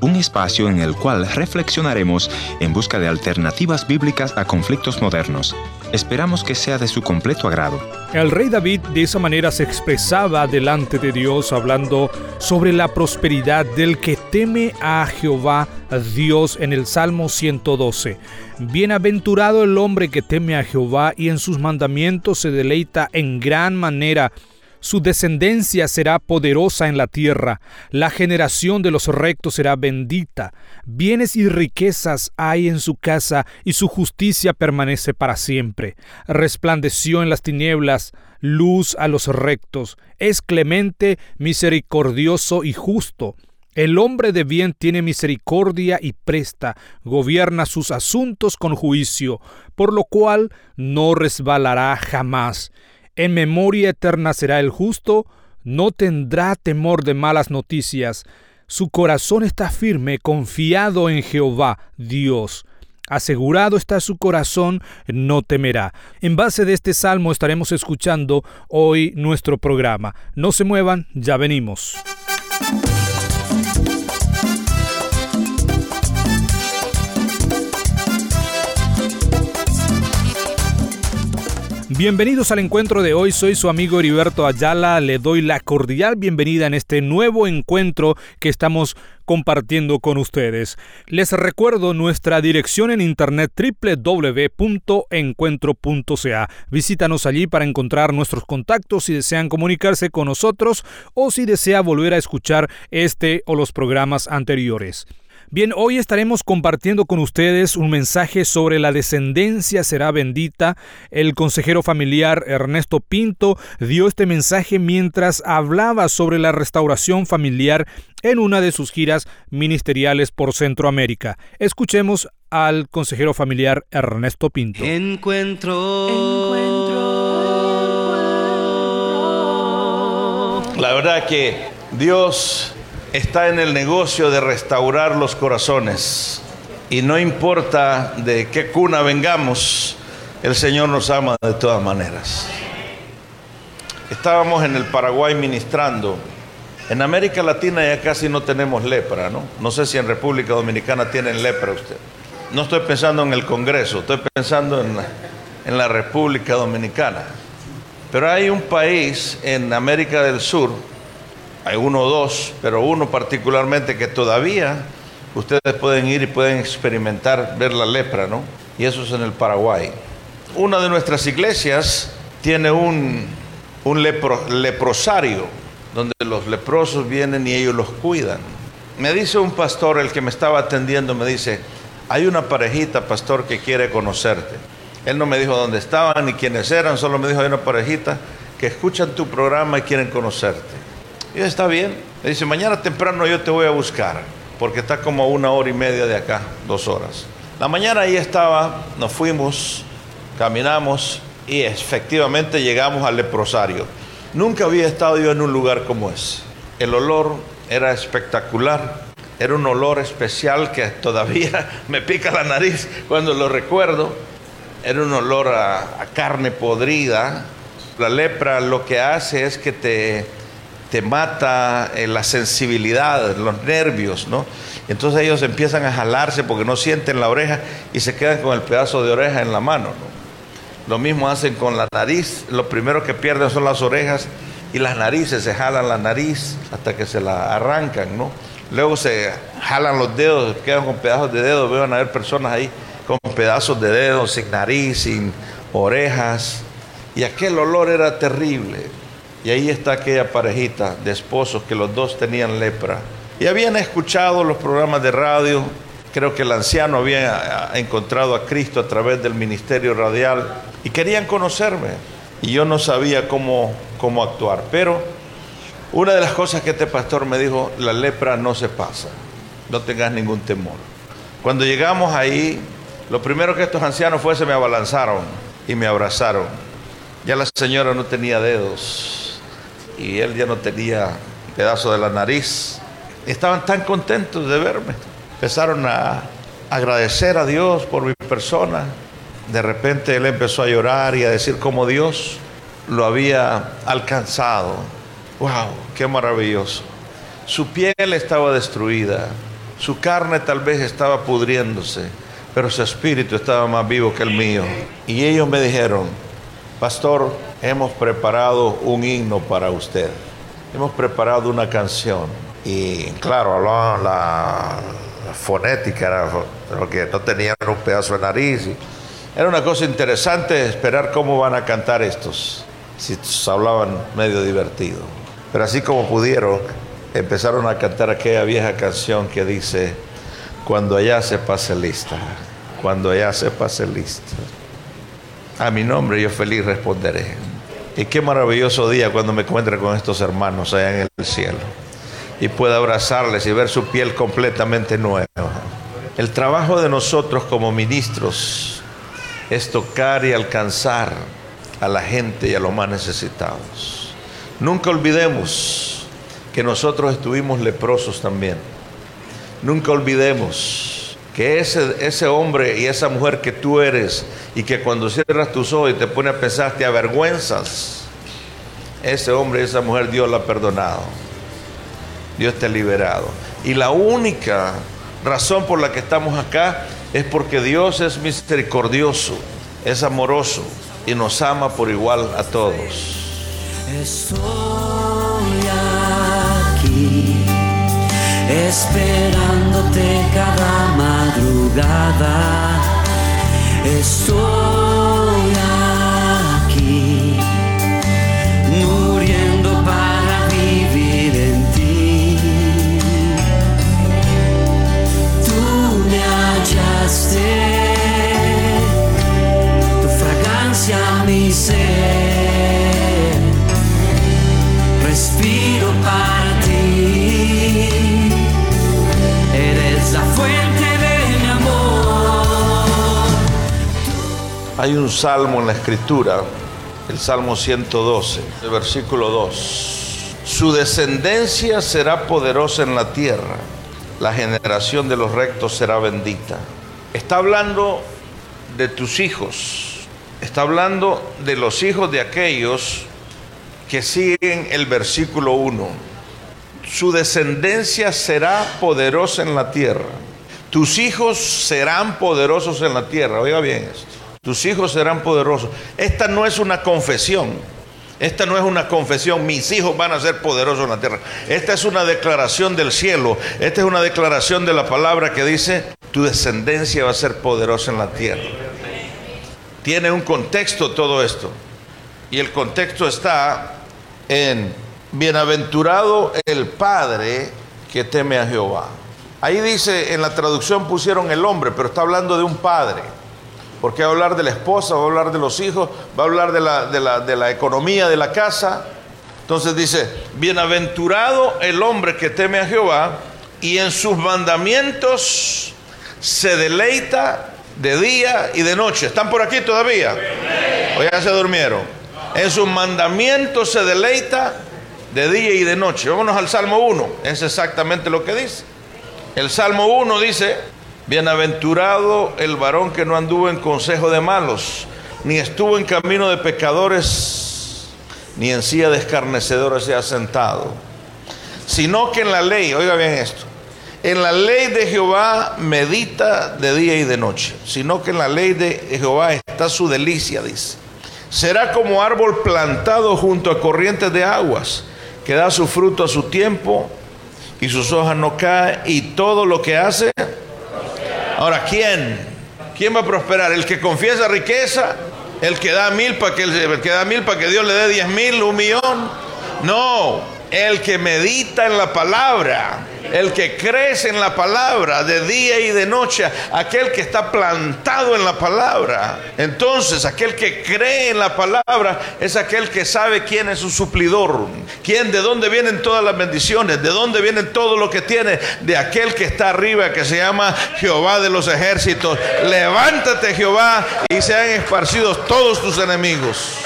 Un espacio en el cual reflexionaremos en busca de alternativas bíblicas a conflictos modernos. Esperamos que sea de su completo agrado. El rey David de esa manera se expresaba delante de Dios hablando sobre la prosperidad del que teme a Jehová Dios en el Salmo 112. Bienaventurado el hombre que teme a Jehová y en sus mandamientos se deleita en gran manera su descendencia será poderosa en la tierra, la generación de los rectos será bendita, bienes y riquezas hay en su casa, y su justicia permanece para siempre. Resplandeció en las tinieblas, luz a los rectos, es clemente, misericordioso y justo. El hombre de bien tiene misericordia y presta, gobierna sus asuntos con juicio, por lo cual no resbalará jamás. En memoria eterna será el justo, no tendrá temor de malas noticias. Su corazón está firme, confiado en Jehová, Dios. Asegurado está su corazón, no temerá. En base de este salmo estaremos escuchando hoy nuestro programa. No se muevan, ya venimos. Bienvenidos al encuentro de hoy, soy su amigo Heriberto Ayala, le doy la cordial bienvenida en este nuevo encuentro que estamos compartiendo con ustedes. Les recuerdo nuestra dirección en internet www.encuentro.ca. Visítanos allí para encontrar nuestros contactos si desean comunicarse con nosotros o si desea volver a escuchar este o los programas anteriores. Bien, hoy estaremos compartiendo con ustedes un mensaje sobre la descendencia será bendita. El consejero familiar Ernesto Pinto dio este mensaje mientras hablaba sobre la restauración familiar en una de sus giras ministeriales por Centroamérica. Escuchemos al consejero familiar Ernesto Pinto. Encuentro. Encuentro. La verdad que Dios está en el negocio de restaurar los corazones. Y no importa de qué cuna vengamos, el Señor nos ama de todas maneras. Estábamos en el Paraguay ministrando. En América Latina ya casi no tenemos lepra, ¿no? No sé si en República Dominicana tienen lepra usted. No estoy pensando en el Congreso, estoy pensando en, en la República Dominicana. Pero hay un país en América del Sur hay uno o dos, pero uno particularmente que todavía ustedes pueden ir y pueden experimentar ver la lepra, ¿no? Y eso es en el Paraguay. Una de nuestras iglesias tiene un, leprosario, donde los leprosos vienen y ellos los cuidan. Me dice un pastor, el que me estaba atendiendo, me dice, hay una parejita, pastor, que quiere conocerte. Él no me dijo dónde estaban ni quiénes eran, solo me dijo, hay una parejita que escuchan tu programa y quieren conocerte. Y está bien. Le dice, mañana temprano yo te voy a buscar, porque está como una hora y media de acá, dos horas. La mañana ahí estaba, nos fuimos, caminamos y efectivamente llegamos al leprosario. Nunca había estado yo en un lugar como ese. El olor era espectacular, era un olor especial que todavía me pica la nariz cuando lo recuerdo. Era un olor a carne podrida. La lepra lo que hace es que te te mata eh, la sensibilidad, los nervios, ¿no? Entonces ellos empiezan a jalarse porque no sienten la oreja y se quedan con el pedazo de oreja en la mano, ¿no? Lo mismo hacen con la nariz, lo primero que pierden son las orejas y las narices, se jalan la nariz hasta que se la arrancan, ¿no? Luego se jalan los dedos, quedan con pedazos de dedos, van a ver personas ahí con pedazos de dedos, sin nariz, sin orejas, y aquel olor era terrible. Y ahí está aquella parejita de esposos que los dos tenían lepra. Y habían escuchado los programas de radio. Creo que el anciano había encontrado a Cristo a través del ministerio radial y querían conocerme. Y yo no sabía cómo, cómo actuar. Pero una de las cosas que este pastor me dijo, la lepra no se pasa. No tengas ningún temor. Cuando llegamos ahí, lo primero que estos ancianos fue se me abalanzaron y me abrazaron. Ya la señora no tenía dedos y él ya no tenía pedazo de la nariz. Estaban tan contentos de verme. Empezaron a agradecer a Dios por mi persona. De repente él empezó a llorar y a decir cómo Dios lo había alcanzado. ¡Wow! ¡Qué maravilloso! Su piel estaba destruida, su carne tal vez estaba pudriéndose, pero su espíritu estaba más vivo que el mío. Y ellos me dijeron, pastor, hemos preparado un himno para usted. Hemos preparado una canción. Y claro, hablaban la, fonética, era, porque no tenían un pedazo de nariz. era una cosa interesante esperar cómo van a cantar estos, si hablaban medio divertido. Pero así como pudieron, empezaron a cantar aquella vieja canción que dice, cuando allá se pase lista, cuando allá se pase lista. A mi nombre yo feliz responderé. Y qué maravilloso día cuando me encuentre con estos hermanos allá en el cielo y pueda abrazarles y ver su piel completamente nueva. El trabajo de nosotros como ministros es tocar y alcanzar a la gente y a los más necesitados. Nunca olvidemos que nosotros estuvimos leprosos también. Nunca olvidemos que ese, ese hombre y esa mujer que tú eres y que cuando cierras tus ojos y te pones a pensar te avergüenzas, ese hombre y esa mujer Dios la ha perdonado. Dios te ha liberado. Y la única razón por la que estamos acá es porque Dios es misericordioso, es amoroso y nos ama por igual a todos. Esperándote cada madrugada. Hay un salmo en la escritura, el Salmo 112, el versículo 2. Su descendencia será poderosa en la tierra, la generación de los rectos será bendita. Está hablando de tus hijos, está hablando de los hijos de aquellos que siguen el versículo 1. Su descendencia será poderosa en la tierra. Tus hijos serán poderosos en la tierra. Oiga bien esto. Tus hijos serán poderosos. Esta no es una confesión. Esta no es una confesión, mis hijos van a ser poderosos en la tierra. Esta es una declaración del cielo. Esta es una declaración de la palabra que dice, tu descendencia va a ser poderosa en la tierra. Tiene un contexto todo esto. Y el contexto está en, bienaventurado el Padre que teme a Jehová. Ahí dice, en la traducción pusieron el hombre, pero está hablando de un padre porque va a hablar de la esposa, va a hablar de los hijos, va a hablar de la, de la, de la economía de la casa. Entonces dice, bienaventurado el hombre que teme a Jehová y en sus mandamientos se deleita de día y de noche. ¿Están por aquí todavía? ¿O ya se durmieron? En sus mandamientos se deleita de día y de noche. Vámonos al Salmo 1. Es exactamente lo que dice. El Salmo 1 dice, Bienaventurado el varón que no anduvo en consejo de malos, ni estuvo en camino de pecadores, ni en silla de escarnecedores se ha sentado, sino que en la ley, oiga bien esto, en la ley de Jehová medita de día y de noche, sino que en la ley de Jehová está su delicia, dice. Será como árbol plantado junto a corrientes de aguas, que da su fruto a su tiempo y sus hojas no caen, y todo lo que hace Ahora, ¿quién? ¿Quién va a prosperar? ¿El que confiesa riqueza? ¿El que da mil para que, que, da mil que Dios le dé diez mil, un millón? No, el que medita en la palabra el que crece en la palabra de día y de noche, aquel que está plantado en la palabra. Entonces, aquel que cree en la palabra es aquel que sabe quién es su suplidor, quién, de dónde vienen todas las bendiciones, de dónde viene todo lo que tiene, de aquel que está arriba, que se llama Jehová de los ejércitos. Levántate, Jehová, y sean esparcidos todos tus enemigos.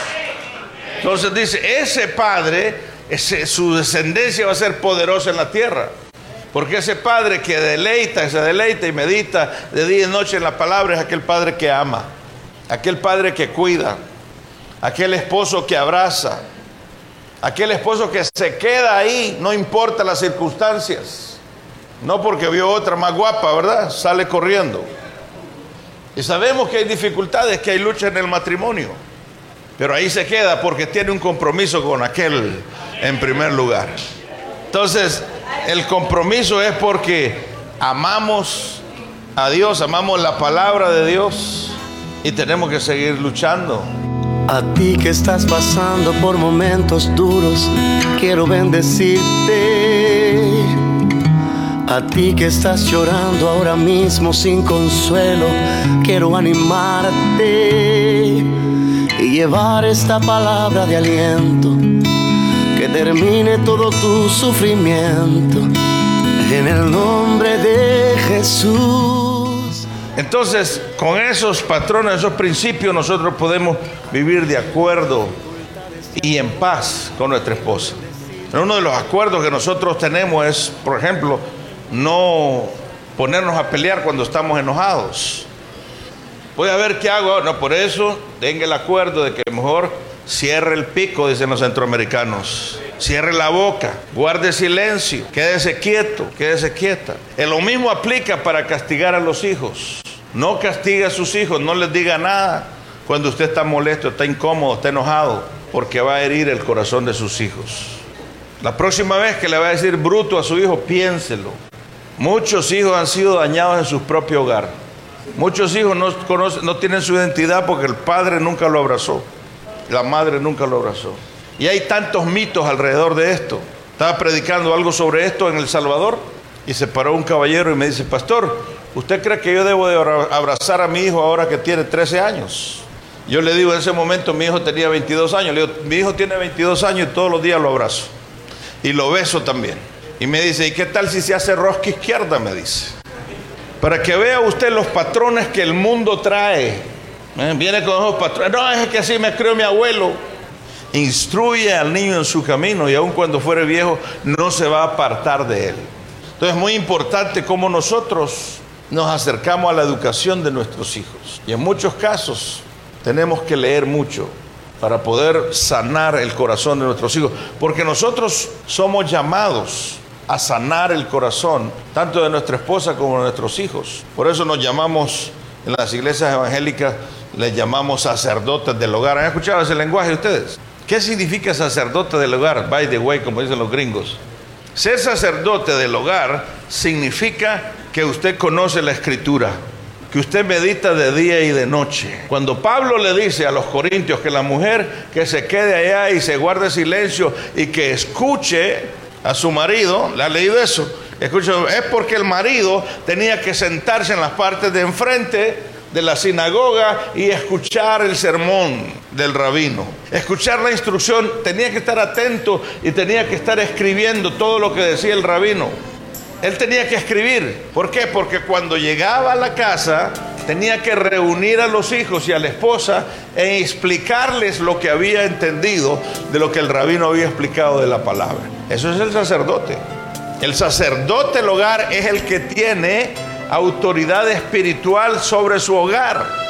Entonces dice, ese padre, su descendencia va a ser poderosa en la tierra. Porque ese padre que deleita, se deleita y medita de día y noche en la palabra es aquel padre que ama, aquel padre que cuida, aquel esposo que abraza, Aquel esposo que se queda ahí, no importa las circunstancias. No porque vio otra más guapa, ¿verdad? Sale corriendo. Y sabemos que hay dificultades, que hay lucha en el matrimonio. Pero ahí se queda porque tiene un compromiso con aquel en primer lugar. Entonces, el compromiso es porque amamos a Dios, amamos la palabra de Dios y tenemos que seguir luchando. A ti que estás pasando por momentos duros, quiero bendecirte. A ti que estás llorando ahora mismo sin consuelo, quiero animarte y llevar esta palabra de aliento termine todo tu sufrimiento en el nombre de Jesús. Entonces, con esos patrones, esos principios, nosotros podemos vivir de acuerdo y en paz con nuestra esposa. Uno de los acuerdos que nosotros tenemos es, por ejemplo, no ponernos a pelear cuando estamos enojados. Voy a ver qué hago. No, por eso tenga el acuerdo de que mejor cierre el pico, dicen los centroamericanos. Cierre la boca, guarde silencio, quédese quieto, quédese quieta. Y lo mismo aplica para castigar a los hijos. No castigue a sus hijos, no les diga nada cuando usted está molesto, está incómodo, está enojado, porque va a herir el corazón de sus hijos. La próxima vez que le va a decir bruto a su hijo, piénselo. Muchos hijos han sido dañados en su propio hogar. Muchos hijos no, conocen, no tienen su identidad porque el padre nunca lo abrazó, la madre nunca lo abrazó. Y hay tantos mitos alrededor de esto. Estaba predicando algo sobre esto en El Salvador y se paró un caballero y me dice, pastor, ¿usted cree que yo debo de abrazar a mi hijo ahora que tiene 13 años? Yo le digo, en ese momento mi hijo tenía 22 años. Le digo, mi hijo tiene 22 años y todos los días lo abrazo. Y lo beso también. Y me dice, ¿y qué tal si se hace rosca izquierda? Me dice. Para que vea usted los patrones que el mundo trae. ¿Eh? Viene con esos patrones. No, es que así me crió mi abuelo. Instruye al niño en su camino y aun cuando fuere viejo no se va a apartar de él. Entonces es muy importante cómo nosotros nos acercamos a la educación de nuestros hijos. Y en muchos casos tenemos que leer mucho para poder sanar el corazón de nuestros hijos. Porque nosotros somos llamados a sanar el corazón, tanto de nuestra esposa como de nuestros hijos. Por eso nos llamamos en las iglesias evangélicas, les llamamos sacerdotes del hogar. ¿Han escuchado ese lenguaje ustedes? ¿Qué significa sacerdote del hogar? By the way, como dicen los gringos. Ser sacerdote del hogar significa que usted conoce la escritura, que usted medita de día y de noche. Cuando Pablo le dice a los corintios que la mujer que se quede allá y se guarde silencio y que escuche a su marido, ¿le ha leído eso? Es porque el marido tenía que sentarse en las partes de enfrente de la sinagoga y escuchar el sermón del rabino. Escuchar la instrucción, tenía que estar atento y tenía que estar escribiendo todo lo que decía el rabino. Él tenía que escribir. ¿Por qué? Porque cuando llegaba a la casa tenía que reunir a los hijos y a la esposa e explicarles lo que había entendido de lo que el rabino había explicado de la palabra. Eso es el sacerdote. El sacerdote del hogar es el que tiene autoridad espiritual sobre su hogar.